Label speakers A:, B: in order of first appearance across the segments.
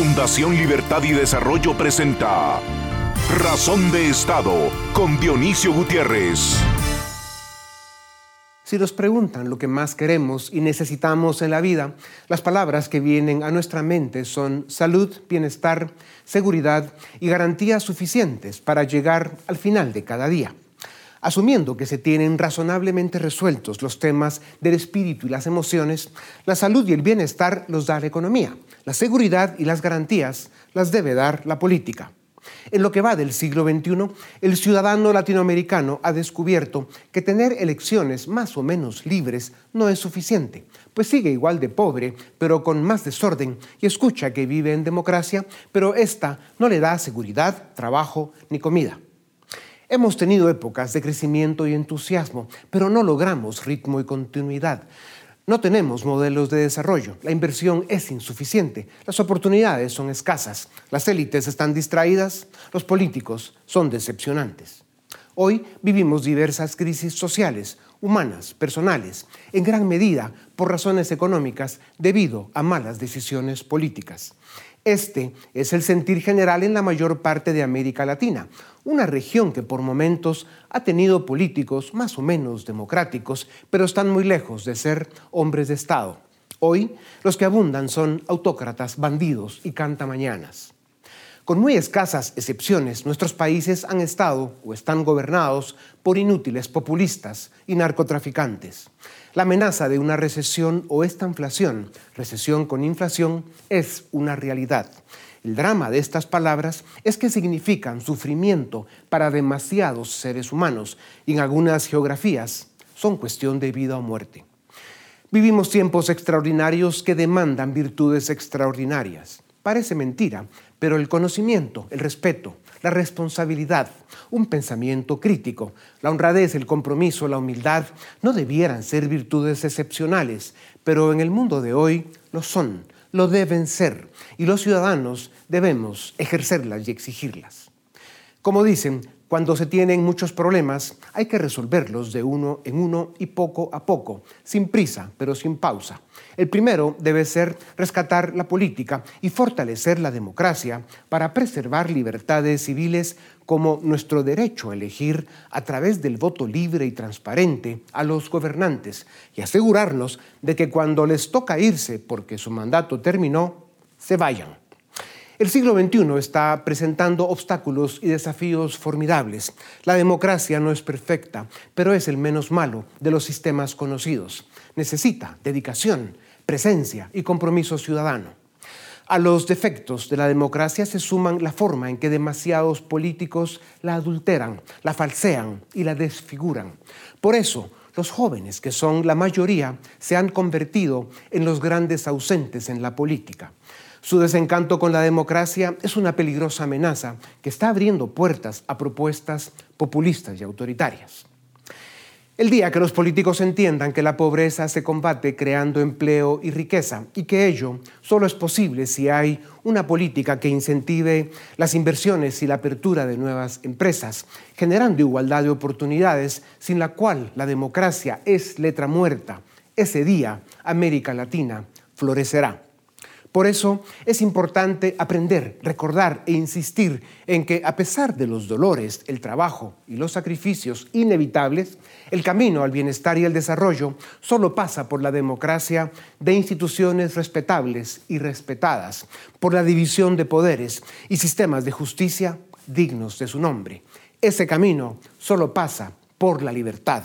A: Fundación Libertad y Desarrollo presenta Razón de Estado con Dionisio Gutiérrez.
B: Si nos preguntan lo que más queremos y necesitamos en la vida, las palabras que vienen a nuestra mente son salud, bienestar, seguridad y garantías suficientes para llegar al final de cada día. Asumiendo que se tienen razonablemente resueltos los temas del espíritu y las emociones, la salud y el bienestar los da la economía. La seguridad y las garantías las debe dar la política. En lo que va del siglo XXI, el ciudadano latinoamericano ha descubierto que tener elecciones más o menos libres no es suficiente, pues sigue igual de pobre, pero con más desorden, y escucha que vive en democracia, pero esta no le da seguridad, trabajo ni comida. Hemos tenido épocas de crecimiento y entusiasmo, pero no logramos ritmo y continuidad. No tenemos modelos de desarrollo, la inversión es insuficiente, las oportunidades son escasas, las élites están distraídas, los políticos son decepcionantes. Hoy vivimos diversas crisis sociales, humanas, personales, en gran medida por razones económicas debido a malas decisiones políticas. Este es el sentir general en la mayor parte de América Latina, una región que por momentos ha tenido políticos más o menos democráticos, pero están muy lejos de ser hombres de Estado. Hoy los que abundan son autócratas, bandidos y cantamañanas. Con muy escasas excepciones, nuestros países han estado o están gobernados por inútiles populistas y narcotraficantes. La amenaza de una recesión o esta inflación, recesión con inflación, es una realidad. El drama de estas palabras es que significan sufrimiento para demasiados seres humanos y en algunas geografías son cuestión de vida o muerte. Vivimos tiempos extraordinarios que demandan virtudes extraordinarias. Parece mentira, pero el conocimiento, el respeto, la responsabilidad, un pensamiento crítico, la honradez, el compromiso, la humildad, no debieran ser virtudes excepcionales, pero en el mundo de hoy lo son, lo deben ser, y los ciudadanos debemos ejercerlas y exigirlas. Como dicen, cuando se tienen muchos problemas, hay que resolverlos de uno en uno y poco a poco, sin prisa, pero sin pausa. El primero debe ser rescatar la política y fortalecer la democracia para preservar libertades civiles como nuestro derecho a elegir a través del voto libre y transparente a los gobernantes y asegurarnos de que cuando les toca irse porque su mandato terminó, se vayan. El siglo XXI está presentando obstáculos y desafíos formidables. La democracia no es perfecta, pero es el menos malo de los sistemas conocidos. Necesita dedicación, presencia y compromiso ciudadano. A los defectos de la democracia se suman la forma en que demasiados políticos la adulteran, la falsean y la desfiguran. Por eso, los jóvenes, que son la mayoría, se han convertido en los grandes ausentes en la política. Su desencanto con la democracia es una peligrosa amenaza que está abriendo puertas a propuestas populistas y autoritarias. El día que los políticos entiendan que la pobreza se combate creando empleo y riqueza y que ello solo es posible si hay una política que incentive las inversiones y la apertura de nuevas empresas, generando igualdad de oportunidades sin la cual la democracia es letra muerta, ese día América Latina florecerá. Por eso es importante aprender, recordar e insistir en que a pesar de los dolores, el trabajo y los sacrificios inevitables, el camino al bienestar y el desarrollo solo pasa por la democracia de instituciones respetables y respetadas, por la división de poderes y sistemas de justicia dignos de su nombre. Ese camino solo pasa por la libertad.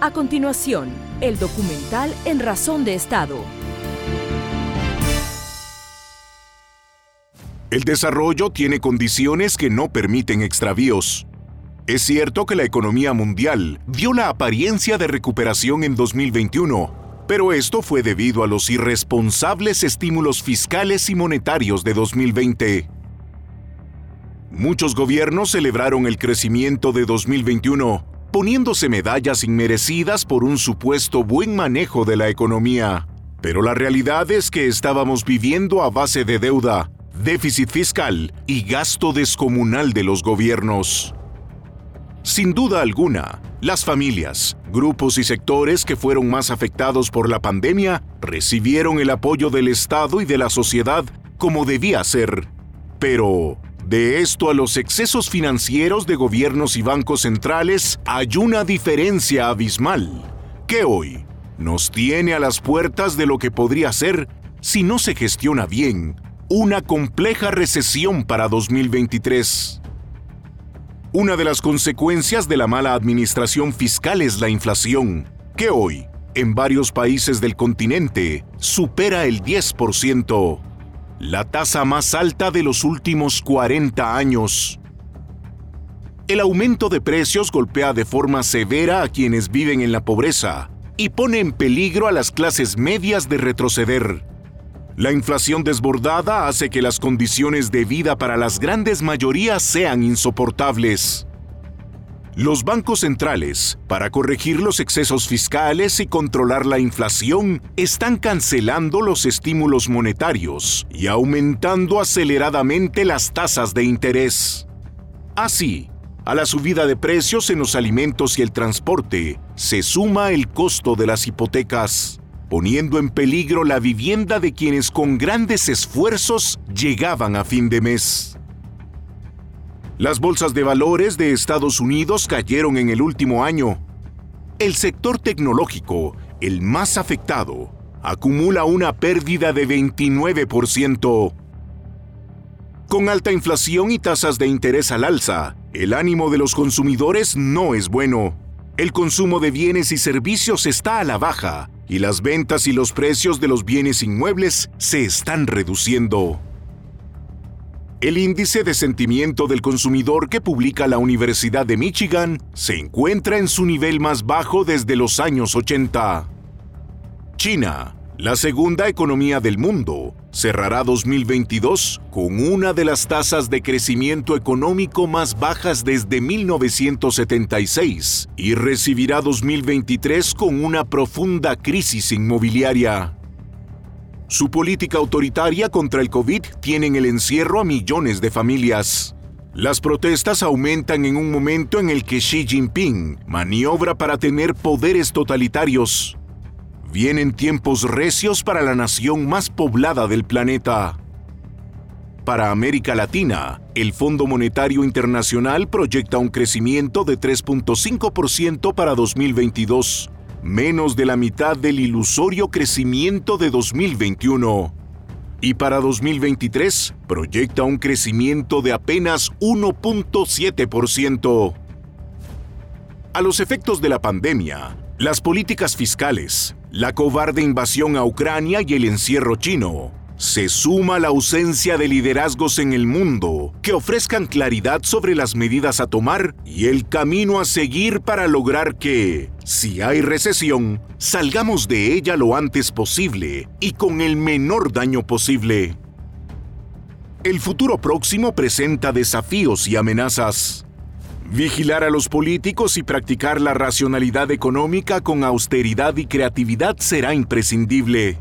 C: A continuación, el documental En Razón de Estado.
A: El desarrollo tiene condiciones que no permiten extravíos. Es cierto que la economía mundial dio la apariencia de recuperación en 2021, pero esto fue debido a los irresponsables estímulos fiscales y monetarios de 2020. Muchos gobiernos celebraron el crecimiento de 2021 poniéndose medallas inmerecidas por un supuesto buen manejo de la economía. Pero la realidad es que estábamos viviendo a base de deuda, déficit fiscal y gasto descomunal de los gobiernos. Sin duda alguna, Las familias, grupos y sectores que fueron más afectados por la pandemia recibieron el apoyo del Estado y de la sociedad como debía ser. Pero, de esto a los excesos financieros de gobiernos y bancos centrales hay una diferencia abismal, que hoy nos tiene a las puertas de lo que podría ser, si no se gestiona bien, una compleja recesión para 2023. Una de las consecuencias de la mala administración fiscal es la inflación, que hoy, en varios países del continente, supera el 10%, la tasa más alta de los últimos 40 años. El aumento de precios golpea de forma severa a quienes viven en la pobreza y pone en peligro a las clases medias de retroceder. La inflación desbordada hace que las condiciones de vida para las grandes mayorías sean insoportables. Los bancos centrales, para corregir los excesos fiscales y controlar la inflación, están cancelando los estímulos monetarios y aumentando aceleradamente las tasas de interés. Así, a la subida de precios en los alimentos y el transporte se suma el costo de las hipotecas poniendo en peligro la vivienda de quienes con grandes esfuerzos llegaban a fin de mes. Las bolsas de valores de Estados Unidos cayeron en el último año. El sector tecnológico, el más afectado, acumula una pérdida de 29%. Con alta inflación y tasas de interés al alza, el ánimo de los consumidores no es bueno. El consumo de bienes y servicios está a la baja y las ventas y los precios de los bienes inmuebles se están reduciendo. El índice de sentimiento del consumidor que publica la Universidad de Michigan se encuentra en su nivel más bajo desde los años 80. China, la segunda economía del mundo cerrará 2022 con una de las tasas de crecimiento económico más bajas desde 1976 y recibirá 2023 con una profunda crisis inmobiliaria. Su política autoritaria contra el COVID tiene en el encierro a millones de familias. Las protestas aumentan en un momento en el que Xi Jinping maniobra para tener poderes totalitarios Vienen tiempos recios para la nación más poblada del planeta. Para América Latina, el Fondo Monetario Internacional proyecta un crecimiento de 3.5% para 2022, menos de la mitad del ilusorio crecimiento de 2021. Y para 2023 proyecta un crecimiento de apenas 1.7%. A los efectos de la pandemia, las políticas fiscales, la cobarde invasión a Ucrania y el encierro chino. Se suma la ausencia de liderazgos en el mundo que ofrezcan claridad sobre las medidas a tomar y el camino a seguir para lograr que, si hay recesión, salgamos de ella lo antes posible y con el menor daño posible. El futuro próximo presenta desafíos y amenazas. Vigilar a los políticos y practicar la racionalidad económica con austeridad y creatividad será imprescindible.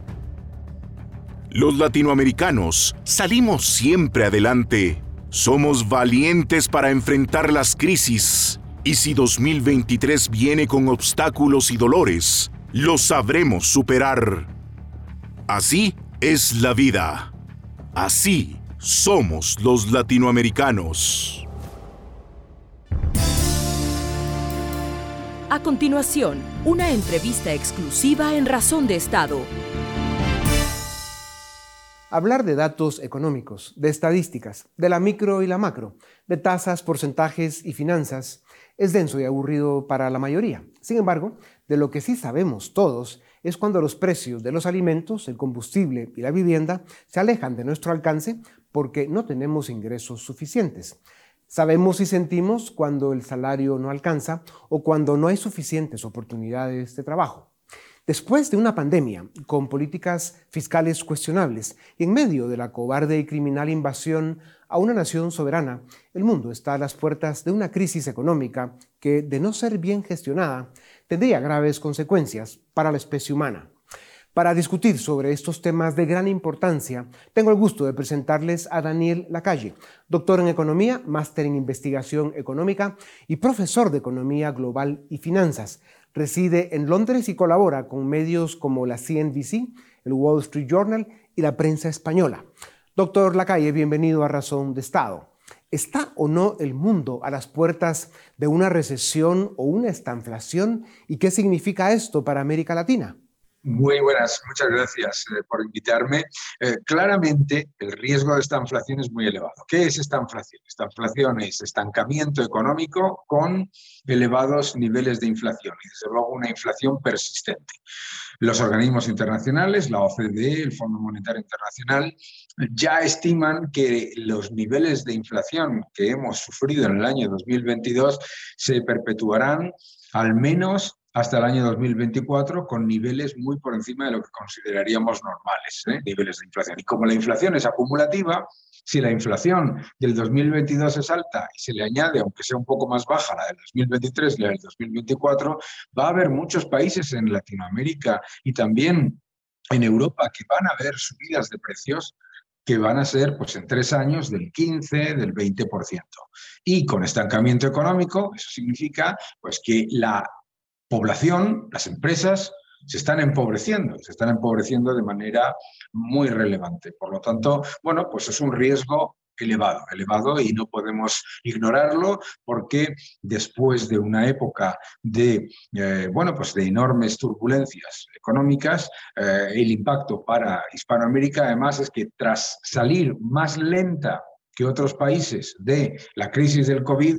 A: Los latinoamericanos salimos siempre adelante. Somos valientes para enfrentar las crisis. Y si 2023 viene con obstáculos y dolores, los sabremos superar. Así es la vida. Así somos los latinoamericanos.
C: A continuación, una entrevista exclusiva en Razón de Estado.
B: Hablar de datos económicos, de estadísticas, de la micro y la macro, de tasas, porcentajes y finanzas, es denso y aburrido para la mayoría. Sin embargo, de lo que sí sabemos todos es cuando los precios de los alimentos, el combustible y la vivienda se alejan de nuestro alcance porque no tenemos ingresos suficientes. Sabemos y sentimos cuando el salario no alcanza o cuando no hay suficientes oportunidades de trabajo. Después de una pandemia con políticas fiscales cuestionables y en medio de la cobarde y criminal invasión a una nación soberana, el mundo está a las puertas de una crisis económica que, de no ser bien gestionada, tendría graves consecuencias para la especie humana. Para discutir sobre estos temas de gran importancia, tengo el gusto de presentarles a Daniel Lacalle, doctor en Economía, máster en Investigación Económica y profesor de Economía Global y Finanzas. Reside en Londres y colabora con medios como la CNBC, el Wall Street Journal y la prensa española. Doctor Lacalle, bienvenido a Razón de Estado. ¿Está o no el mundo a las puertas de una recesión o una estanflación? ¿Y qué significa esto para América Latina?
D: Muy buenas, muchas gracias eh, por invitarme. Eh, claramente, el riesgo de esta inflación es muy elevado. ¿Qué es esta inflación? Esta inflación es estancamiento económico con elevados niveles de inflación y, desde luego, una inflación persistente. Los organismos internacionales, la OCDE, el Fondo Monetario Internacional, ya estiman que los niveles de inflación que hemos sufrido en el año 2022 se perpetuarán al menos hasta el año 2024 con niveles muy por encima de lo que consideraríamos normales, ¿eh? niveles de inflación. Y como la inflación es acumulativa, si la inflación del 2022 es alta y se le añade, aunque sea un poco más baja, la del 2023 y la del 2024, va a haber muchos países en Latinoamérica y también en Europa que van a ver subidas de precios que van a ser pues, en tres años del 15, del 20%. Y con estancamiento económico, eso significa pues, que la población, las empresas, se están empobreciendo, se están empobreciendo de manera muy relevante. Por lo tanto, bueno, pues es un riesgo elevado, elevado y no podemos ignorarlo porque después de una época de, eh, bueno, pues de enormes turbulencias económicas, eh, el impacto para Hispanoamérica además es que tras salir más lenta que otros países de la crisis del COVID,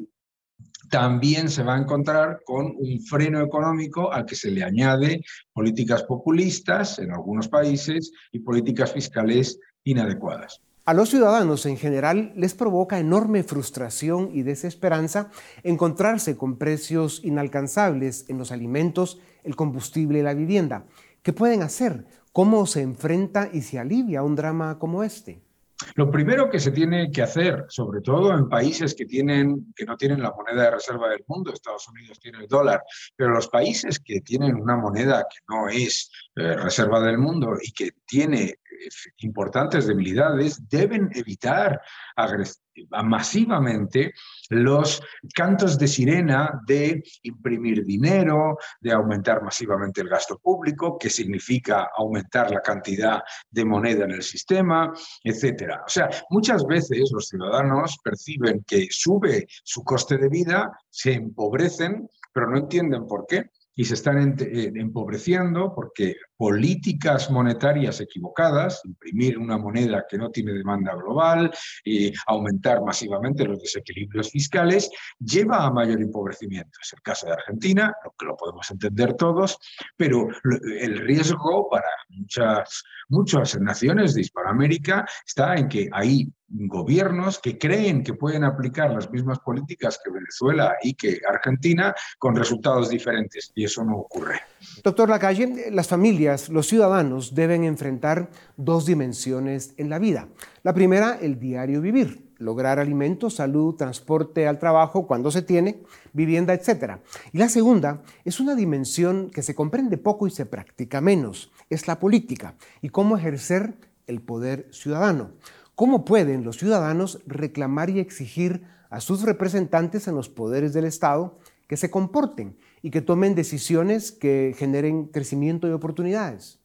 D: también se va a encontrar con un freno económico al que se le añade políticas populistas en algunos países y políticas fiscales inadecuadas.
B: A los ciudadanos en general les provoca enorme frustración y desesperanza encontrarse con precios inalcanzables en los alimentos, el combustible y la vivienda. ¿Qué pueden hacer? ¿Cómo se enfrenta y se alivia un drama como este?
D: Lo primero que se tiene que hacer, sobre todo en países que, tienen, que no tienen la moneda de reserva del mundo, Estados Unidos tiene el dólar, pero los países que tienen una moneda que no es eh, reserva del mundo y que tiene importantes debilidades, deben evitar masivamente los cantos de sirena de imprimir dinero, de aumentar masivamente el gasto público, que significa aumentar la cantidad de moneda en el sistema, etc. O sea, muchas veces los ciudadanos perciben que sube su coste de vida, se empobrecen, pero no entienden por qué y se están eh, empobreciendo porque políticas monetarias equivocadas, imprimir una moneda que no tiene demanda global, y aumentar masivamente los desequilibrios fiscales, lleva a mayor empobrecimiento. Es el caso de Argentina, lo que lo podemos entender todos, pero el riesgo para muchas, muchas naciones de Hispanoamérica está en que hay gobiernos que creen que pueden aplicar las mismas políticas que Venezuela y que Argentina con resultados diferentes y eso no ocurre.
B: Doctor Lacalle, las familias, los ciudadanos deben enfrentar dos dimensiones en la vida. La primera, el diario vivir, lograr alimentos, salud, transporte al trabajo cuando se tiene, vivienda, etc. Y la segunda es una dimensión que se comprende poco y se practica menos, es la política y cómo ejercer el poder ciudadano. ¿Cómo pueden los ciudadanos reclamar y exigir a sus representantes en los poderes del Estado que se comporten y que tomen decisiones que generen crecimiento y oportunidades?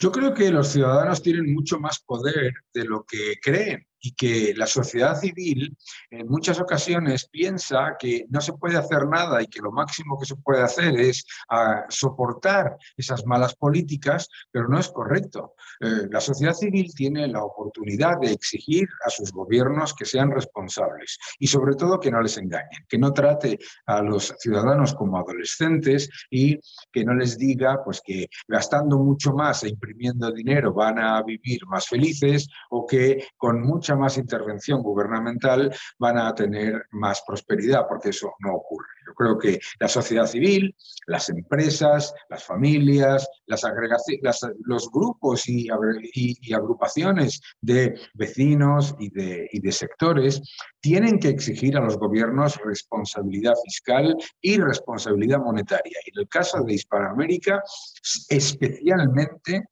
D: Yo creo que los ciudadanos tienen mucho más poder de lo que creen y que la sociedad civil en muchas ocasiones piensa que no se puede hacer nada y que lo máximo que se puede hacer es ah, soportar esas malas políticas, pero no es correcto. Eh, la sociedad civil tiene la oportunidad de exigir a sus gobiernos que sean responsables y sobre todo que no les engañen, que no trate a los ciudadanos como adolescentes y que no les diga pues que gastando mucho más e imprimiendo dinero van a vivir más felices o que con mucha más intervención gubernamental van a tener más prosperidad, porque eso no ocurre. Yo creo que la sociedad civil, las empresas, las familias, las agregaciones, los grupos y, agrupaciones de vecinos y de, y de sectores tienen que exigir a los gobiernos responsabilidad fiscal y responsabilidad monetaria. Y en el caso de Hispanoamérica, especialmente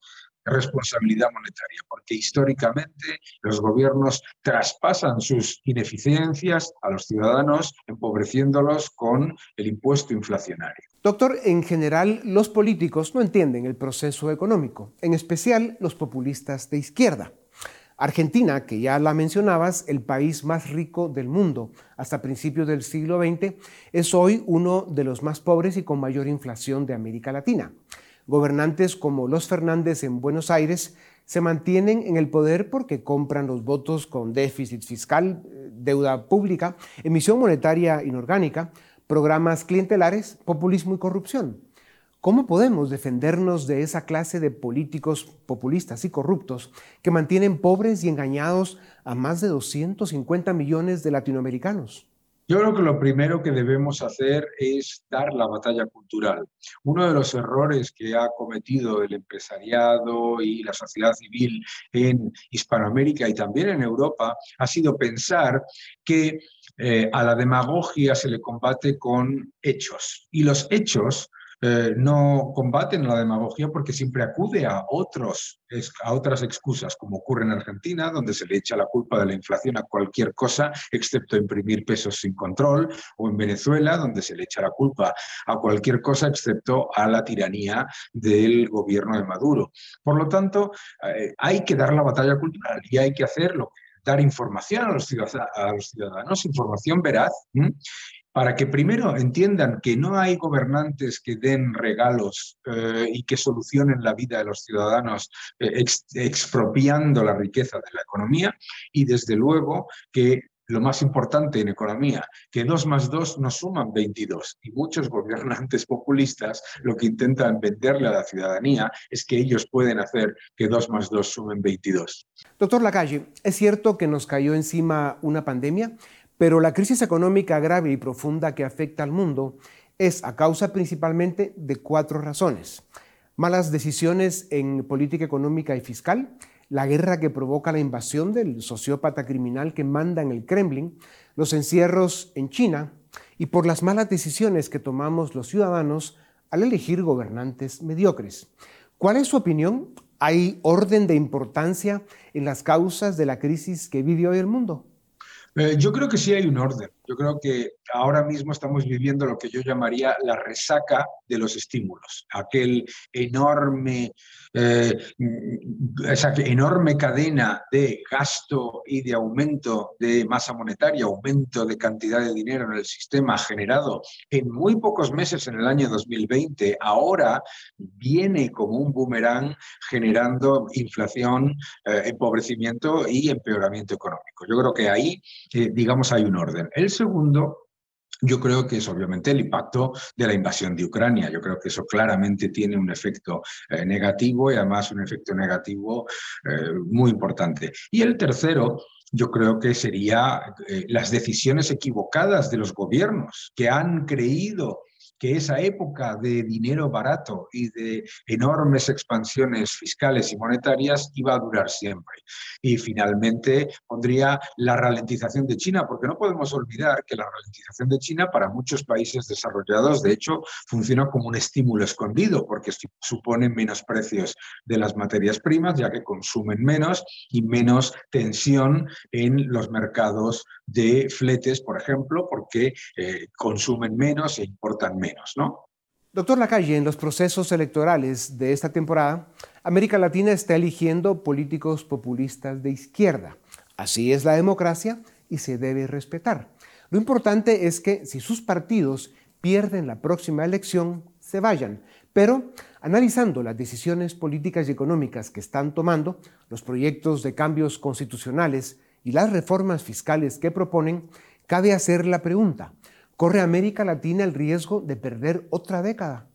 D: responsabilidad monetaria, porque históricamente los gobiernos traspasan sus ineficiencias a los ciudadanos, empobreciéndolos con el impuesto inflacionario.
B: Doctor, en general los políticos no entienden el proceso económico, en especial los populistas de izquierda. Argentina, que ya la mencionabas, el país más rico del mundo hasta principios del siglo XX, es hoy uno de los más pobres y con mayor inflación de América Latina. Gobernantes como los Fernández en Buenos Aires se mantienen en el poder porque compran los votos con déficit fiscal, eh, deuda pública, emisión monetaria inorgánica, programas clientelares, populismo y corrupción. ¿Cómo podemos defendernos de esa clase de políticos populistas y corruptos que mantienen pobres y engañados a más de 250 millones de latinoamericanos?
D: Yo creo que lo primero que debemos hacer es dar la batalla cultural. Uno de los errores que ha cometido el empresariado y la sociedad civil en Hispanoamérica y también en Europa ha sido pensar que eh, a la demagogia se le combate con hechos. Y los hechos eh, no combaten la demagogia porque siempre acude a, otros, a otras excusas, como ocurre en Argentina, donde se le echa la culpa de la inflación a cualquier cosa, excepto imprimir pesos sin control, o en Venezuela, donde se le echa la culpa a cualquier cosa, excepto a la tiranía del gobierno de Maduro. Por lo tanto, eh, hay que dar la batalla cultural y hay que hacerlo dar información a los, ciudadanos, información veraz, para que primero entiendan que no hay gobernantes que den regalos eh, y que solucionen la vida de los ciudadanos eh, expropiando la riqueza de la economía y desde luego que lo más importante en economía, que 2 más 2 no suman 22. Y muchos gobernantes populistas lo que intentan venderle a la ciudadanía es que ellos pueden hacer que 2 más 2 sumen 22.
B: Doctor Lacalle, ¿es cierto que nos cayó encima una pandemia? Pero la crisis económica grave y profunda que afecta al mundo es a causa principalmente de cuatro razones. Malas decisiones en política económica y fiscal, la guerra que provoca la invasión del sociópata criminal que manda en el Kremlin, los encierros en China y por las malas decisiones que tomamos los ciudadanos al elegir gobernantes mediocres. ¿Cuál es su opinión? ¿Hay orden de importancia en las causas de la crisis que vive hoy el mundo?
D: Eh, yo creo que sí hay un orden. Yo creo que ahora mismo estamos viviendo lo que yo llamaría la resaca de los estímulos, aquel enorme, eh, esa enorme cadena de gasto y de aumento de masa monetaria, aumento de cantidad de dinero en el sistema generado en muy pocos meses en el año 2020, ahora viene como un boomerang generando inflación, eh, empobrecimiento y empeoramiento económico. Yo creo que ahí, eh, digamos, hay un orden. Segundo yo creo que es obviamente el impacto de la invasión de Ucrania. Yo creo que eso claramente tiene un efecto eh, negativo y además un efecto negativo eh, muy importante. Y el tercero, yo creo que sería eh, las decisiones equivocadas de los gobiernos que han creído que esa época de dinero barato y de enormes expansiones fiscales y monetarias iba a durar siempre. Y finalmente pondría la ralentización de China, porque no podemos olvidar que la ralentización de China para muchos países desarrollados, de hecho, funciona como un estímulo escondido, porque supone menos precios de las materias primas, ya que consumen menos y menos tensión en los mercados de fletes, por ejemplo, porque eh, consumen menos e importan menos. ¿No?
B: Doctor Lacalle, en los procesos electorales de esta temporada, América Latina está eligiendo políticos populistas de izquierda. Así es la democracia y se debe respetar. Lo importante es que si sus partidos pierden la próxima elección, se vayan. Pero analizando las decisiones políticas y económicas que están tomando, los proyectos de cambios constitucionales y las reformas fiscales que proponen, cabe hacer la pregunta, ¿Corre América Latina el riesgo de perder otra década?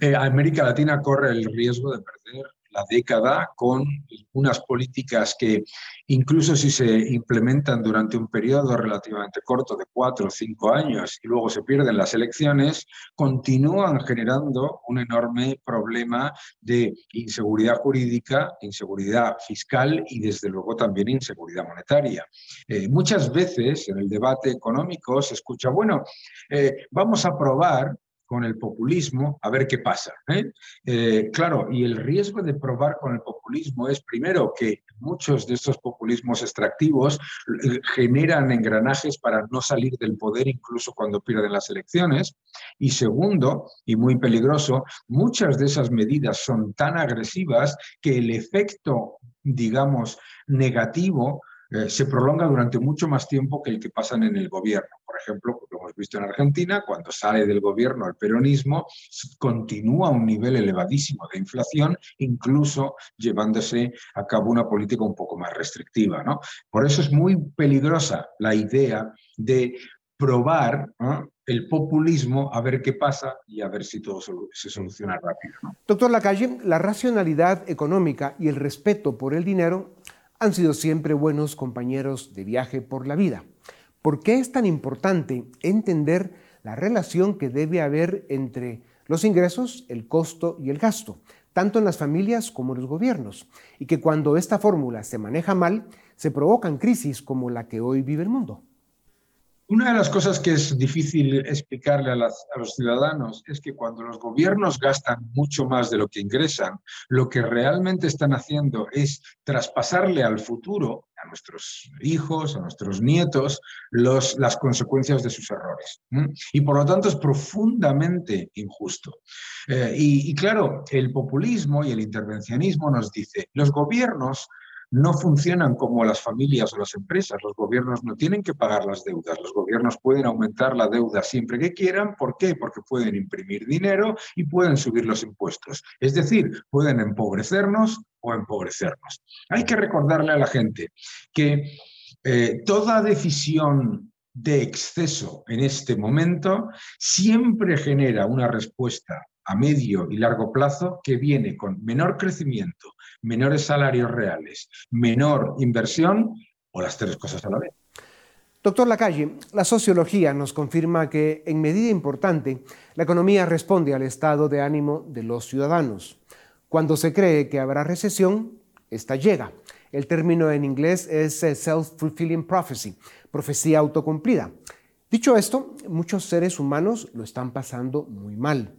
D: Eh, América Latina corre el riesgo de perder la década con unas políticas que incluso si se implementan durante un periodo relativamente corto de cuatro o cinco años y luego se pierden las elecciones, continúan generando un enorme problema de inseguridad jurídica, inseguridad fiscal y desde luego también inseguridad monetaria. Eh, muchas veces en el debate económico se escucha, bueno, eh, vamos a probar con el populismo a ver qué pasa. ¿eh? Eh, claro, y el riesgo de probar con el populismo es primero que muchos de estos populismos extractivos eh, generan engranajes para no salir del poder incluso cuando pierden las elecciones. Y segundo, y muy peligroso, muchas de esas medidas son tan agresivas que el efecto, digamos, negativo se prolonga durante mucho más tiempo que el que pasan en el gobierno ejemplo, lo hemos visto en Argentina, cuando sale del gobierno el peronismo, continúa un nivel elevadísimo de inflación, incluso llevándose a cabo una política un poco más restrictiva. ¿no? Por eso es muy peligrosa la idea de probar el populismo a ver qué pasa y a ver si todo se soluciona rápido.
B: Doctor Lacalle, la racionalidad económica y el respeto por el dinero han sido siempre buenos compañeros de viaje por la vida. ¿Por qué es tan importante entender la relación que debe haber entre los ingresos, el costo y el gasto, tanto en las familias como en los gobiernos? Y que cuando esta fórmula se maneja mal, se provocan crisis como la que hoy vive el mundo.
D: Una de las cosas que es difícil explicarle a, los ciudadanos es que cuando los gobiernos gastan mucho más de lo que ingresan, lo que realmente están haciendo es traspasarle al futuro, a nuestros hijos, a nuestros nietos, las consecuencias de sus errores. Y por lo tanto es profundamente injusto. Eh, y claro, el populismo y el intervencionismo nos dice, los gobiernos no funcionan como las familias o las empresas. Los gobiernos no tienen que pagar las deudas. Los gobiernos pueden aumentar la deuda siempre que quieran. ¿Por qué? Porque pueden imprimir dinero y pueden subir los impuestos. Es decir, pueden empobrecernos o empobrecernos. Hay que recordarle a la gente que eh, toda decisión de exceso en este momento siempre genera una respuesta a medio y largo plazo que viene con menor crecimiento, menores salarios reales, menor inversión o las tres cosas a la vez.
B: Doctor Lacalle, la sociología nos confirma que en medida importante la economía responde al estado de ánimo de los ciudadanos. Cuando se cree que habrá recesión, esta llega. El término en inglés es eh, self-fulfilling prophecy, profecía autocumplida. Dicho esto, muchos seres humanos lo están pasando muy mal.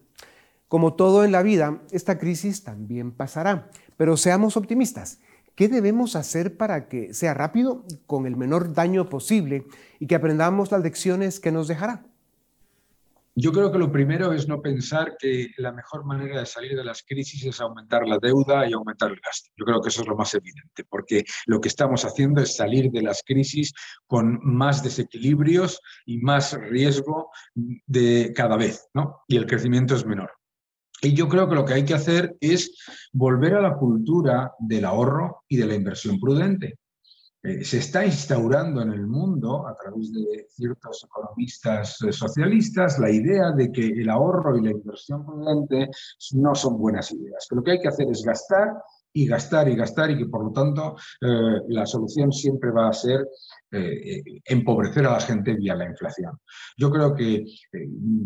B: Como todo en la vida, esta crisis también pasará, pero seamos optimistas. ¿Qué debemos hacer para que sea rápido, con el menor daño posible y que aprendamos las lecciones que nos dejará?
D: Yo creo que lo primero es no pensar que la mejor manera de salir de las crisis es aumentar la deuda y aumentar el gasto. Yo creo que eso es lo más evidente, porque lo que estamos haciendo es salir de las crisis con más desequilibrios y más riesgo de cada vez, ¿no? Y el crecimiento es menor. Y yo creo que lo que hay que hacer es volver a la cultura del ahorro y de la inversión prudente. Eh, se está instaurando en el mundo, a través de ciertos economistas eh, socialistas, la idea de que el ahorro y la inversión prudente no son buenas ideas, que lo que hay que hacer es gastar y gastar y gastar y que por lo tanto eh, la solución siempre va a ser eh, eh, empobrecer a la gente vía la inflación. Yo creo que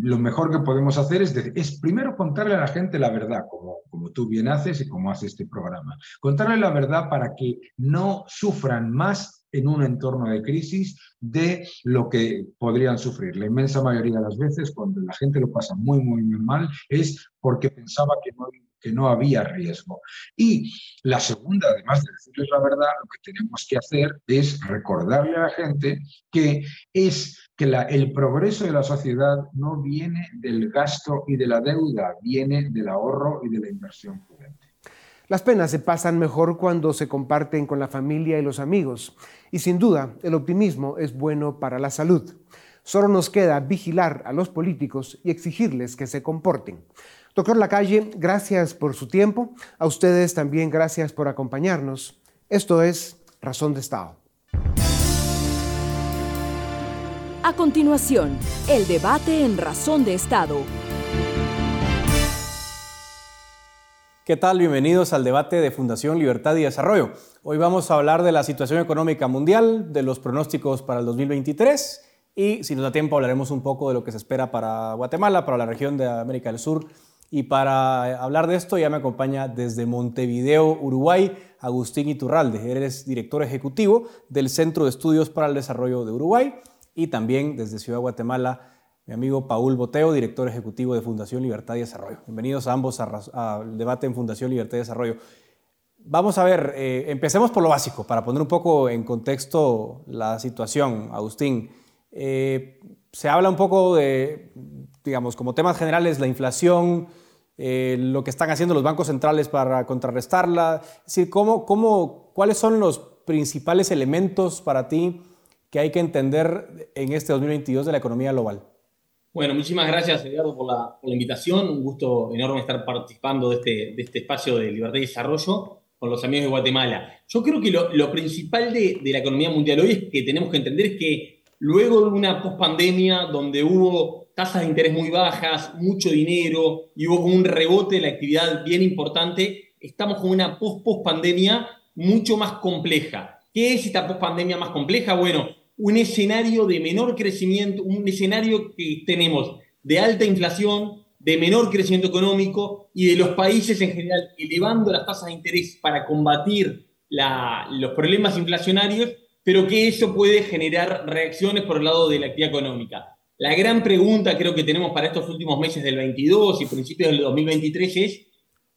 D: lo mejor que podemos hacer es, es primero contarle a la gente la verdad, como, como tú bien haces y como hace este programa. Contarle la verdad para que no sufran más en un entorno de crisis de lo que podrían sufrir. La inmensa mayoría de las veces, cuando la gente lo pasa muy, muy, muy mal, es porque pensaba que no que no había riesgo. Y la segunda, además de decirles la verdad, lo que tenemos que hacer es recordarle a la gente que es que el progreso de la sociedad no viene del gasto y de la deuda, viene del ahorro y de la inversión prudente.
B: Las penas se pasan mejor cuando se comparten con la familia y los amigos. Y sin duda, el optimismo es bueno para la salud. Solo nos queda vigilar a los políticos y exigirles que se comporten. Doctor Lacalle, gracias por su tiempo. A ustedes también gracias por acompañarnos. Esto es Razón de Estado.
C: A continuación, el debate en Razón de Estado.
E: ¿Qué tal? Bienvenidos al debate de Fundación Libertad y Desarrollo. Hoy vamos a hablar de la situación económica mundial, de los pronósticos para el 2023 y, si nos da tiempo, hablaremos un poco de lo que se espera para Guatemala, para la región de América del Sur. Y para hablar de esto ya me acompaña desde Montevideo, Uruguay, Agustín Iturralde. Eres director ejecutivo del Centro de Estudios para el Desarrollo de Uruguay y también desde Ciudad Guatemala mi amigo Paul Boteo, director ejecutivo de Fundación Libertad y Desarrollo. Bienvenidos ambos al debate en Fundación Libertad y Desarrollo. Vamos a ver, eh, empecemos por lo básico, para poner un poco en contexto la situación, Agustín. Eh, se habla un poco de, digamos, como temas generales, la inflación, eh, lo que están haciendo los bancos centrales para contrarrestarla. Es decir, ¿cómo, cómo, ¿cuáles son los principales elementos para ti que hay que entender en este 2022 de la economía global?
F: Bueno, muchísimas gracias, Eduardo, por la, invitación. Un gusto enorme estar participando de este, de este espacio de libertad y desarrollo con los amigos de Guatemala. Yo creo que lo, principal de, la economía mundial hoy es que tenemos que entender que luego de una pospandemia donde hubo tasas de interés muy bajas, mucho dinero y hubo un rebote de la actividad bien importante, estamos con una post-pospandemia mucho más compleja. ¿Qué es esta pospandemia más compleja? Bueno, un escenario de menor crecimiento, un escenario que tenemos de alta inflación, de menor crecimiento económico y de los países en general elevando las tasas de interés para combatir los problemas inflacionarios, pero que eso puede generar reacciones por el lado de la actividad económica. La gran pregunta creo que tenemos para estos últimos meses del 22 y principios del 2023 es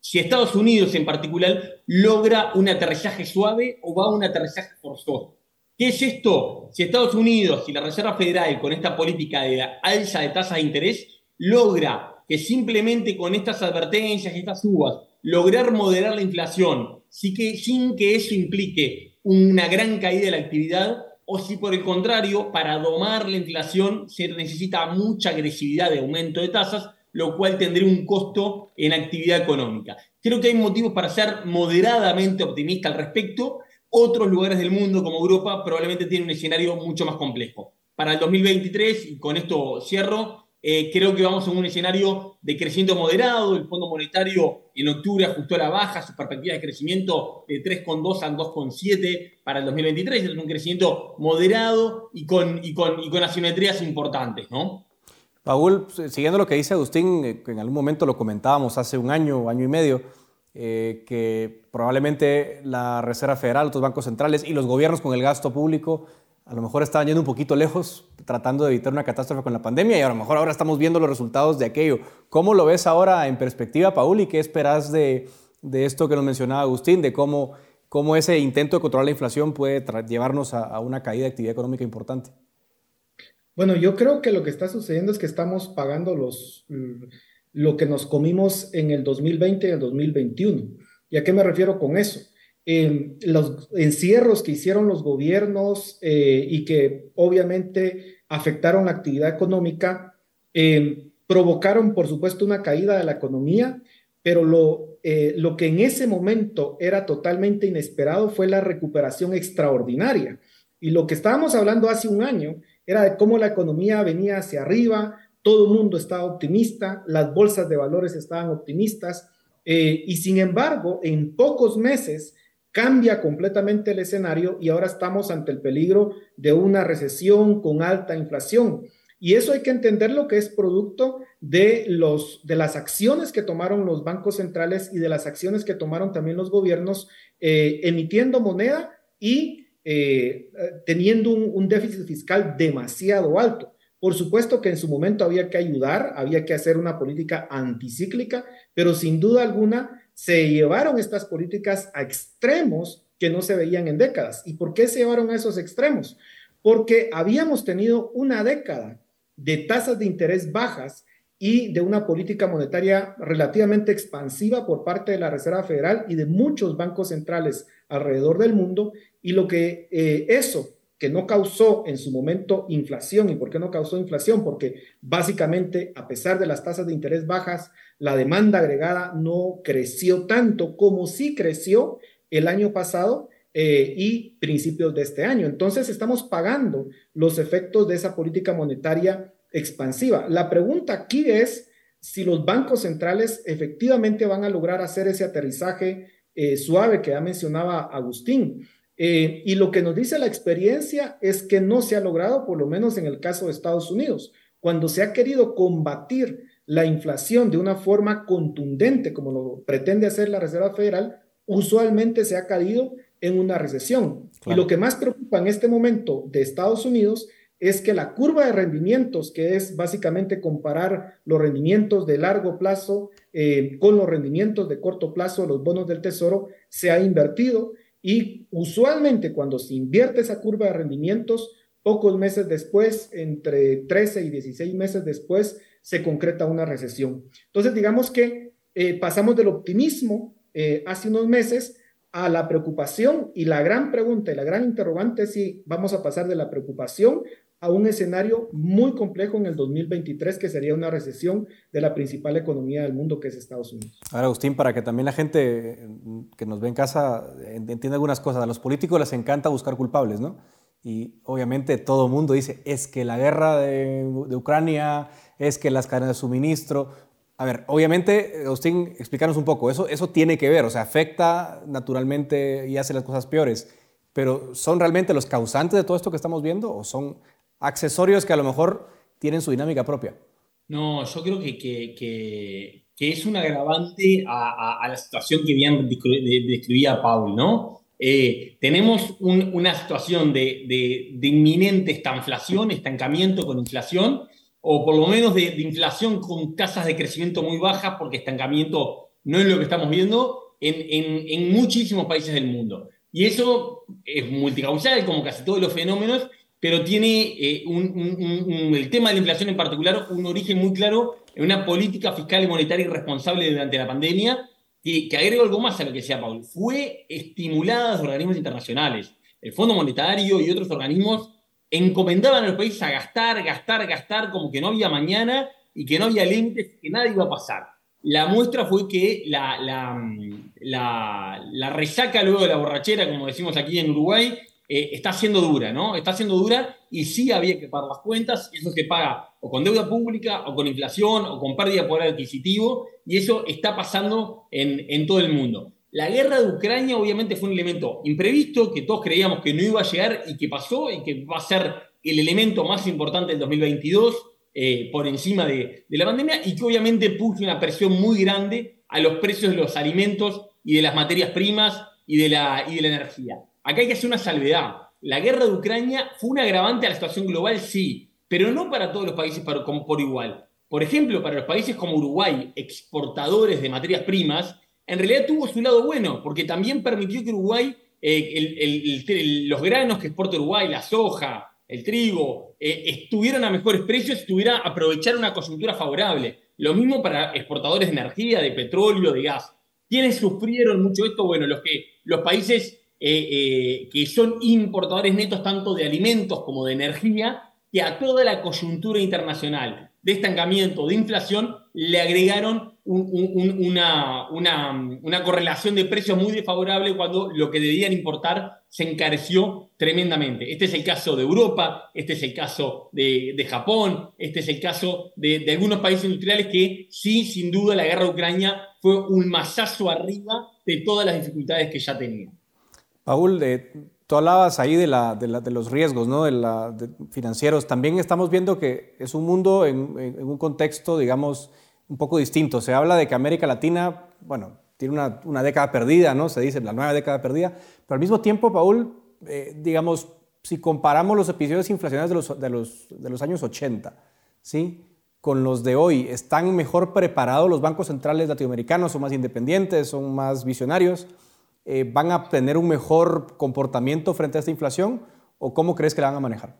F: si Estados Unidos en particular logra un aterrizaje suave o va a un aterrizaje forzoso. ¿Qué es esto? Si Estados Unidos y la Reserva Federal con esta política de alza de tasas de interés logra que simplemente con estas advertencias y estas subas lograr moderar la inflación sin que, sin que eso implique una gran caída de la actividad, o si por el contrario, para domar la inflación se necesita mucha agresividad de aumento de tasas, lo cual tendría un costo en actividad económica. Creo que hay motivos para ser moderadamente optimista al respecto, otros lugares del mundo, como Europa, probablemente tienen un escenario mucho más complejo. Para el 2023, y con esto cierro, eh, creo que vamos a un escenario de crecimiento moderado. El Fondo Monetario en octubre ajustó a la baja sus perspectivas de crecimiento de 3,2 a 2,7 para el 2023. Es un crecimiento moderado y con, y con, y con asimetrías importantes, ¿no?
E: Paul, siguiendo lo que dice Agustín, eh, en algún momento lo comentábamos hace un año, año y medio, eh, que probablemente la Reserva Federal, otros bancos centrales y los gobiernos con el gasto público a lo mejor estaban yendo un poquito lejos tratando de evitar una catástrofe con la pandemia y a lo mejor ahora estamos viendo los resultados de aquello. ¿Cómo lo ves ahora en perspectiva, Paul, y qué esperas de, esto que nos mencionaba Agustín, de cómo, cómo ese intento de controlar la inflación puede llevarnos a, a una caída de actividad económica importante?
G: Bueno, yo creo que lo que está sucediendo es que estamos pagando los, lo que nos comimos en el 2020 y el 2021. ¿Y a qué me refiero con eso? Los encierros que hicieron los gobiernos eh, y que obviamente afectaron la actividad económica, eh, provocaron, por supuesto, una caída de la economía, pero lo, eh, lo que en ese momento era totalmente inesperado fue la recuperación extraordinaria. Y lo que estábamos hablando hace un año era de cómo la economía venía hacia arriba, todo el mundo estaba optimista, las bolsas de valores estaban optimistas, eh, y sin embargo, en pocos meses cambia completamente el escenario y ahora estamos ante el peligro de una recesión con alta inflación. Y eso hay que entender lo que es producto de, los, de las acciones que tomaron los bancos centrales y de las acciones que tomaron también los gobiernos eh, emitiendo moneda y eh, teniendo un déficit fiscal demasiado alto. Por supuesto que en su momento había que ayudar, había que hacer una política anticíclica, pero sin duda alguna se llevaron estas políticas a extremos que no se veían en décadas. ¿Y por qué se llevaron a esos extremos? Porque habíamos tenido una década de tasas de interés bajas y de una política monetaria relativamente expansiva por parte de la Reserva Federal y de muchos bancos centrales alrededor del mundo, y lo que eh, eso que no causó en su momento inflación. ¿Y por qué no causó inflación? Porque básicamente, a pesar de las tasas de interés bajas, la demanda agregada no creció tanto como sí creció el año pasado eh, y principios de este año. Entonces, estamos pagando los efectos de esa política monetaria expansiva. La pregunta aquí es, si los bancos centrales efectivamente van a lograr hacer ese aterrizaje eh, suave que ya mencionaba Agustín. Eh, y lo que nos dice la experiencia es que no se ha logrado, por lo menos en el caso de Estados Unidos, cuando se ha querido combatir la inflación de una forma contundente, como lo pretende hacer la Reserva Federal, usualmente se ha caído en una recesión. Y lo que más preocupa en este momento de Estados Unidos es que la curva de rendimientos, que es básicamente comparar los rendimientos de largo plazo eh, con los rendimientos de corto plazo, los bonos del tesoro, se ha invertido y usualmente cuando se invierte esa curva de rendimientos, pocos meses después, entre 13 y 16 meses después, se concreta una recesión. Entonces, digamos que eh, pasamos del optimismo eh, hace unos meses a la preocupación y la gran pregunta y la gran interrogante es si vamos a pasar de la preocupación a un escenario muy complejo en el 2023, que sería una recesión de la principal economía del mundo, que es Estados Unidos.
E: Ahora, Agustín, para que también la gente que nos ve en casa entienda algunas cosas, a los políticos les encanta buscar culpables, ¿no? Y obviamente todo el mundo dice, es que la guerra de, de Ucrania, es que las cadenas de suministro. A ver, obviamente, Agustín, explícanos un poco, eso, eso tiene que ver, o sea, afecta naturalmente y hace las cosas peores, pero ¿son realmente los causantes de todo esto que estamos viendo o son accesorios que a lo mejor tienen su dinámica propia.
F: No, yo creo que, que, es un agravante a, la situación que bien describía Paul, ¿no? Eh, tenemos una situación de, de, inminente estanflación, estancamiento con inflación, o por lo menos de, inflación con tasas de crecimiento muy bajas, porque estancamiento no es lo que estamos viendo en, en, en muchísimos países del mundo. Y eso es multicausal, como casi todos los fenómenos, pero tiene eh, el tema de la inflación en particular un origen muy claro en una política fiscal y monetaria irresponsable durante la pandemia, que, que agrego algo más a lo que decía Paul, fue estimulada por organismos internacionales. El Fondo Monetario y otros organismos encomendaban a los países a gastar, gastar, gastar, como que no había mañana y que no había límites, que nada iba a pasar. La muestra fue que la, la resaca luego de la borrachera, como decimos aquí en Uruguay, eh, está siendo dura, ¿no? Está siendo dura y sí había que pagar las cuentas, y eso se paga o con deuda pública, o con inflación, o con pérdida de poder adquisitivo, y eso está pasando en, todo el mundo. La guerra de Ucrania obviamente fue un elemento imprevisto, que todos creíamos que no iba a llegar y que pasó, y que va a ser el elemento más importante del 2022, eh, por encima de, de la pandemia, y que obviamente puso una presión muy grande a los precios de los alimentos y de las materias primas y de la, y de la energía. Acá hay que hacer una salvedad. La guerra de Ucrania fue un agravante a la situación global, sí, pero no para todos los países por, por igual. Por ejemplo, para los países como Uruguay, exportadores de materias primas, en realidad tuvo su lado bueno, porque también permitió que Uruguay, eh, los granos que exporta Uruguay, la soja, el trigo, eh, estuvieran a mejores precios y tuviera aprovechar una coyuntura favorable. Lo mismo para exportadores de energía, de petróleo, de gas. ¿Quiénes sufrieron mucho esto? Bueno, los, que, los países eh, eh, que son importadores netos tanto de alimentos como de energía, que a toda la coyuntura internacional de estancamiento, de inflación, le agregaron una, una, correlación de precios muy desfavorable cuando lo que debían importar se encareció tremendamente. Este es el caso de Europa, este es el caso de, de Japón, este es el caso de, de, algunos países industriales que sí, sin duda, la guerra de Ucrania fue un masazo arriba de todas las dificultades que ya tenían.
E: Paul, tú hablabas ahí de, los riesgos ¿no? de financieros. También estamos viendo que es un mundo en, un contexto, digamos, un poco distinto. Se habla de que América Latina, bueno, tiene una, década perdida, ¿no? Se dice la nueva década perdida. Pero al mismo tiempo, Paul, eh, digamos, si comparamos los episodios inflacionarios de los, de los años 80, ¿sí? con los de hoy? ¿Están mejor preparados los bancos centrales latinoamericanos? ¿Son más independientes? ¿Son más visionarios? Eh, van a tener un mejor comportamiento frente a esta inflación o cómo crees que la van a manejar?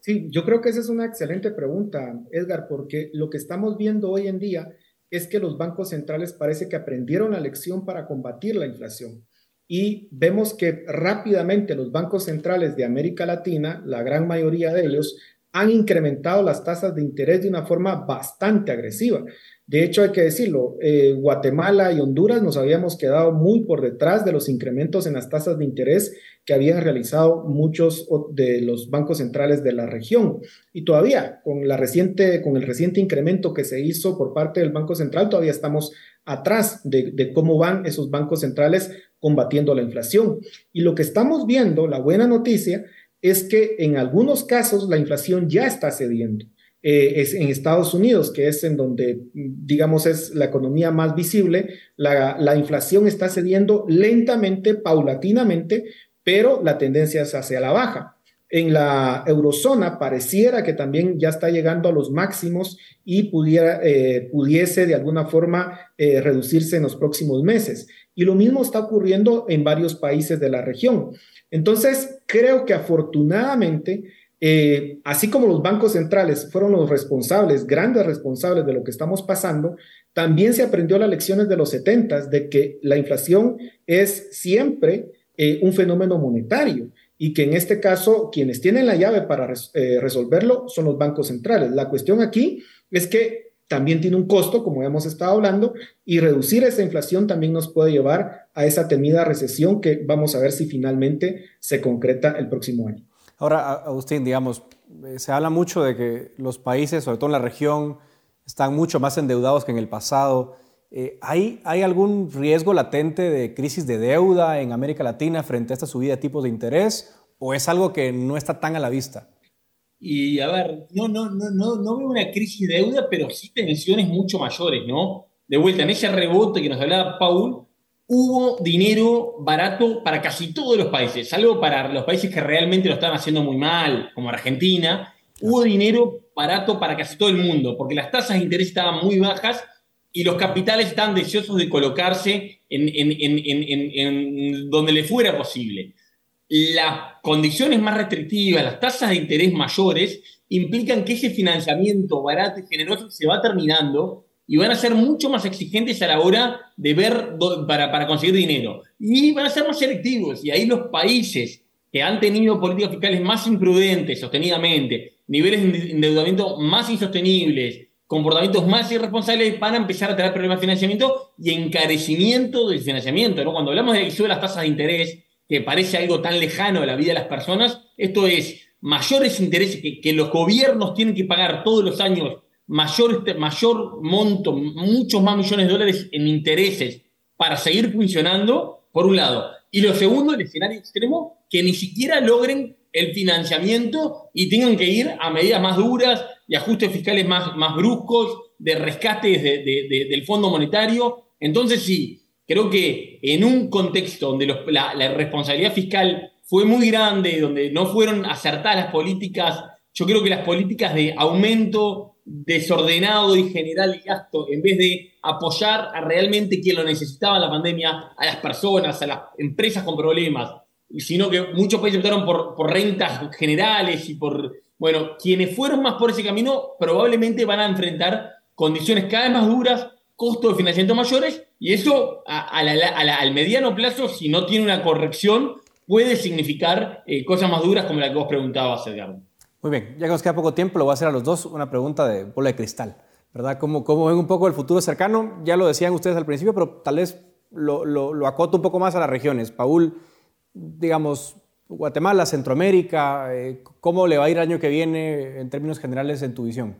G: Sí, yo creo que esa es una excelente pregunta, Edgar, porque lo que estamos viendo hoy en día es que los bancos centrales parece que aprendieron la lección para combatir la inflación. Y vemos que rápidamente los bancos centrales de América Latina, la gran mayoría de ellos, han incrementado las tasas de interés de una forma bastante agresiva. De hecho, hay que decirlo, eh, Guatemala y Honduras nos habíamos quedado muy por detrás de los incrementos en las tasas de interés que habían realizado muchos de los bancos centrales de la región. Y todavía, con, la reciente, con el reciente incremento que se hizo por parte del Banco Central, todavía estamos atrás de, de cómo van esos bancos centrales combatiendo la inflación. Y lo que estamos viendo, la buena noticia, es que en algunos casos la inflación ya está cediendo. Eh, es en Estados Unidos, que es en donde, digamos, es la economía más visible, la, la, inflación está cediendo lentamente, paulatinamente, pero la tendencia es hacia la baja. En la eurozona pareciera que también ya está llegando a los máximos y pudiera, eh, pudiese de alguna forma eh, reducirse en los próximos meses. Y lo mismo está ocurriendo en varios países de la región. Entonces, creo que afortunadamente eh, así como los bancos centrales fueron los responsables, grandes responsables de lo que estamos pasando, también se aprendió las lecciones de los 70 de que la inflación es siempre eh, un fenómeno monetario y que en este caso quienes tienen la llave para eh, resolverlo son los bancos centrales. La cuestión aquí es que también tiene un costo, como hemos estado hablando, y reducir esa inflación también nos puede llevar a esa temida recesión que vamos a ver si finalmente se concreta el próximo año.
E: Ahora, Agustín, digamos, eh, se habla mucho de que los países, sobre todo en la región, están mucho más endeudados que en el pasado. Eh, ¿hay, ¿Hay algún riesgo latente de crisis de deuda en América Latina frente a esta subida de tipos de interés? ¿O es algo que no está tan a la vista?
F: Y a ver, no, no, no, no, no veo una crisis de deuda, pero sí tensiones mucho mayores, ¿no? De vuelta, en ese rebote que nos hablaba Paul, hubo dinero barato para casi todos los países, salvo para los países que realmente lo están haciendo muy mal, como Argentina, hubo dinero barato para casi todo el mundo, porque las tasas de interés estaban muy bajas y los capitales estaban deseosos de colocarse en, en donde le fuera posible. Las condiciones más restrictivas, las tasas de interés mayores, implican que ese financiamiento barato y generoso se va terminando y van a ser mucho más exigentes a la hora de ver para, para conseguir dinero. Y van a ser más selectivos. Y ahí los países que han tenido políticas fiscales más imprudentes, sostenidamente, niveles de endeudamiento más insostenibles, comportamientos más irresponsables, van a empezar a tener problemas de financiamiento y encarecimiento del financiamiento. ¿no? Cuando hablamos de de las tasas de interés, que parece algo tan lejano a la vida de las personas, esto es mayores intereses que, que los gobiernos tienen que pagar todos los años mayor, mayor monto, muchos más millones de dólares en intereses para seguir funcionando, por un lado. Y lo segundo, el escenario extremo, que ni siquiera logren el financiamiento y tengan que ir a medidas más duras y ajustes fiscales más, más bruscos, de rescates de, del Fondo Monetario. Entonces sí, creo que en un contexto donde la responsabilidad fiscal fue muy grande, donde no fueron acertadas las políticas, yo creo que las políticas de aumento desordenado y general y gasto, en vez de apoyar a realmente quien lo necesitaba en la pandemia, a las personas, a las empresas con problemas, sino que muchos países optaron por, rentas generales y por, bueno, quienes fueron más por ese camino probablemente van a enfrentar condiciones cada vez más duras, costos de financiamiento mayores, y eso al mediano plazo, si no tiene una corrección, puede significar eh, cosas más duras como la que vos preguntabas, Edgar.
E: Muy bien, ya que nos queda poco tiempo, lo voy a hacer a los dos una pregunta de bola de cristal, ¿verdad? ¿Cómo, ven un poco el futuro cercano? Ya lo decían ustedes al principio, pero tal vez lo, lo, acoto un poco más a las regiones. Paul, digamos, Guatemala, Centroamérica, eh, ¿cómo le va a ir el año que viene en términos generales en tu visión?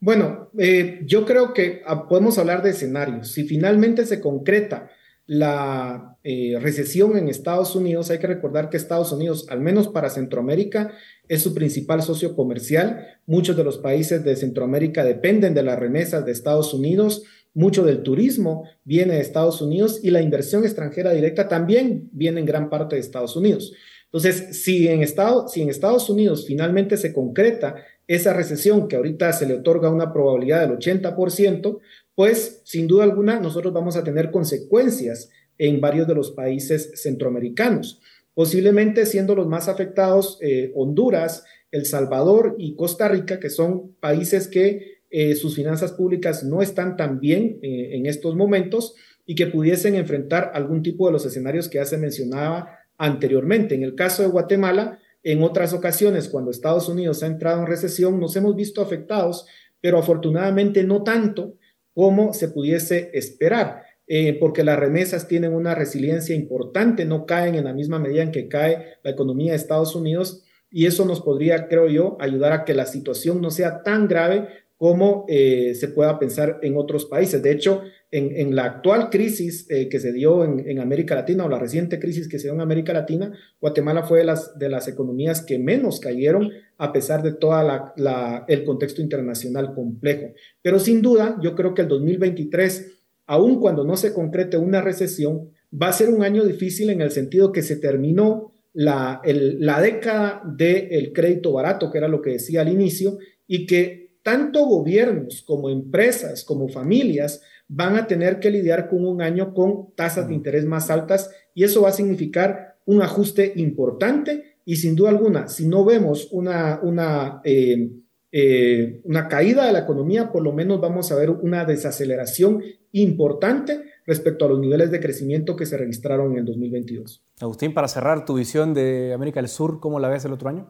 G: Bueno, eh, yo creo que ah, podemos hablar de escenarios. Si finalmente se concreta la eh, recesión en Estados Unidos, hay que recordar que Estados Unidos, al menos para Centroamérica, es su principal socio comercial. Muchos de los países de Centroamérica dependen de las remesas de Estados Unidos. Mucho del turismo viene de Estados Unidos y la inversión extranjera directa también viene en gran parte de Estados Unidos. Entonces, si en, Estado, si en Estados Unidos finalmente se concreta esa recesión que ahorita se le otorga una probabilidad del 80%, pues sin duda alguna nosotros vamos a tener consecuencias en varios de los países centroamericanos. Posiblemente siendo los más afectados eh, Honduras, El Salvador y Costa Rica, que son países que eh, sus finanzas públicas no están tan bien eh, en estos momentos y que pudiesen enfrentar algún tipo de los escenarios que ya se mencionaba anteriormente. En el caso de Guatemala, en otras ocasiones, cuando Estados Unidos ha entrado en recesión, nos hemos visto afectados pero afortunadamente no tanto como se pudiese esperar. Eh, porque las remesas tienen una resiliencia importante, no caen en la misma medida en que cae la economía de Estados Unidos y eso nos podría, creo yo, ayudar a que la situación no sea tan grave como eh, se pueda pensar en otros países. De hecho, en, la actual crisis eh, que se dio en, América Latina o la reciente crisis que se dio en América Latina, Guatemala fue de las, de las economías que menos cayeron a pesar de todo el contexto internacional complejo. Pero sin duda, yo creo que el 2023, aun cuando no se concrete una recesión, va a ser un año difícil en el sentido que se terminó la, la década del crédito barato, que era lo que decía al inicio, y que tanto gobiernos como empresas, como familias, van a tener que lidiar con un año con tasas de interés más altas y eso va a significar un ajuste importante y sin duda alguna, si no vemos una, una, eh, eh, una caída de la economía, por lo menos vamos a ver una desaceleración importante respecto a los niveles de crecimiento que se registraron en el 2022.
E: Agustín, para cerrar tu visión de América del Sur, ¿cómo la ves el otro año?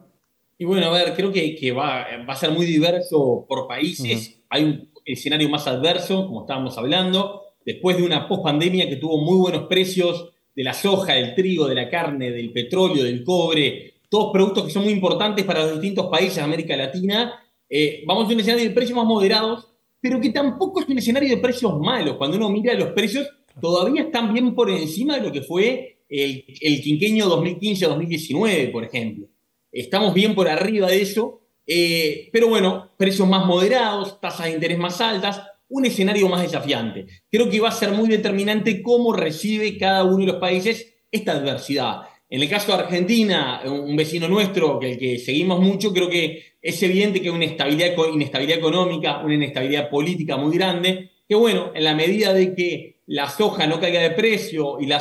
F: Y bueno, a ver, creo que, que va, va, a ser muy diverso por países. Hay un escenario más adverso, como estábamos hablando, después de una post-pandemia que tuvo muy buenos precios de la soja, del trigo, de la carne, del petróleo, del cobre, todos productos que son muy importantes para los distintos países de América Latina. Eh, vamos a un escenario de precios más moderados, pero que tampoco es un escenario de precios malos. Cuando uno mira los precios, todavía están bien por encima de lo que fue el, el quinquenio 2015-2019, por ejemplo estamos bien por arriba de eso, eh, pero bueno, precios más moderados, tasas de interés más altas, un escenario más desafiante. Creo que va a ser muy determinante cómo recibe cada uno de los países esta adversidad. En el caso de Argentina, un vecino nuestro, que el que seguimos mucho, creo que es evidente que hay una inestabilidad, económica, una inestabilidad política muy grande, que bueno, en la medida de que la soja no caiga de precio y la,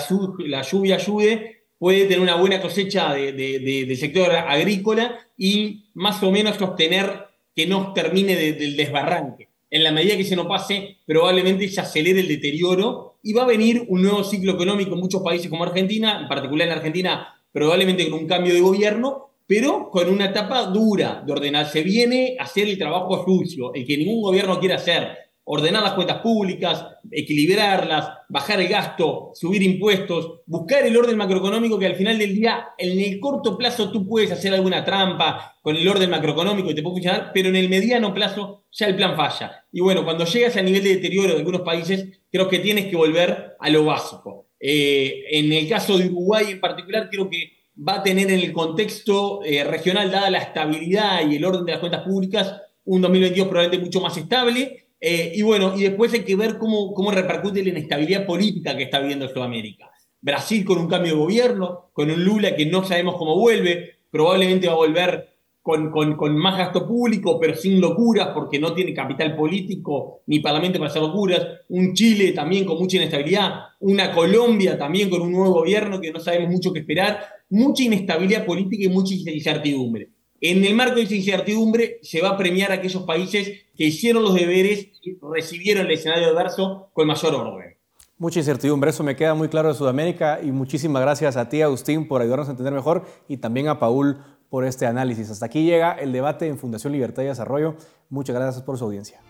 F: lluvia ayude, puede tener una buena cosecha de, sector agrícola y más o menos sostener que no termine del desbarranque. En la medida que se no pase, probablemente se acelere el deterioro y va a venir un nuevo ciclo económico en muchos países como Argentina, en particular en Argentina, probablemente con un cambio de gobierno, pero con una etapa dura de ordenar. Se viene a hacer el trabajo sucio, el que ningún gobierno quiere hacer, ordenar las cuentas públicas, equilibrarlas, bajar el gasto, subir impuestos, buscar el orden macroeconómico que al final del día, en el corto plazo tú puedes hacer alguna trampa con el orden macroeconómico y te puede funcionar, pero en el mediano plazo ya el plan falla. Y bueno, cuando llegas al nivel de deterioro de algunos países, creo que tienes que volver a lo básico. Eh, en el caso de Uruguay en particular, creo que va a tener en el contexto eh, regional, dada la estabilidad y el orden de las cuentas públicas, un 2022 probablemente mucho más estable eh, y bueno, y después hay que ver cómo, cómo repercute la inestabilidad política que está viviendo Sudamérica. Brasil con un cambio de gobierno, con un Lula que no sabemos cómo vuelve, probablemente va a volver con, con, con, más gasto público, pero sin locuras, porque no tiene capital político ni parlamento para hacer locuras. Un Chile también con mucha inestabilidad. Una Colombia también con un nuevo gobierno que no sabemos mucho qué esperar. Mucha inestabilidad política y mucha incertidumbre. En el marco de esa incertidumbre se va a premiar a aquellos países que hicieron los deberes y recibieron el escenario adverso con mayor orden.
E: Mucha incertidumbre, eso me queda muy claro de Sudamérica y muchísimas gracias a ti, Agustín, por ayudarnos a entender mejor y también a Paul por este análisis. Hasta aquí llega el debate en Fundación Libertad y Desarrollo. Muchas gracias por su audiencia.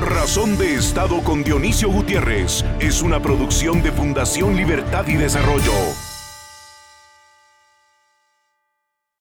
A: Razón de Estado con Dionisio Gutiérrez es una producción de Fundación Libertad y Desarrollo.